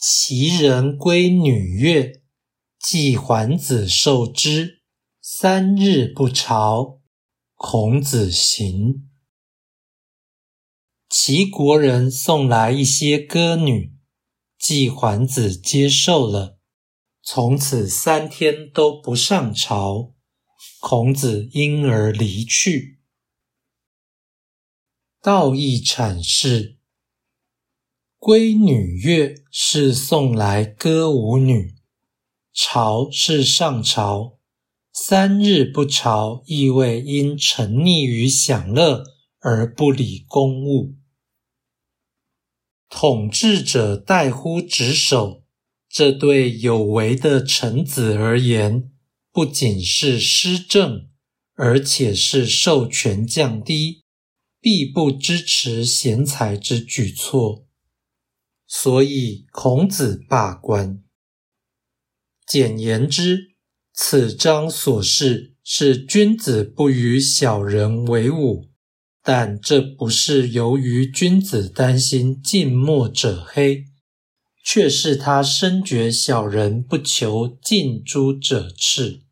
其人归女乐，季桓子受之，三日不朝。孔子行。齐国人送来一些歌女，季桓子接受了，从此三天都不上朝。孔子因而离去。道义阐释。闺女乐是送来歌舞女，朝是上朝，三日不朝，意味因沉溺于享乐而不理公务。统治者怠忽职守，这对有为的臣子而言，不仅是失政，而且是授权降低、必不支持贤才之举措。所以，孔子罢官。简言之，此章所示是君子不与小人为伍，但这不是由于君子担心近墨者黑，却是他深觉小人不求近朱者赤。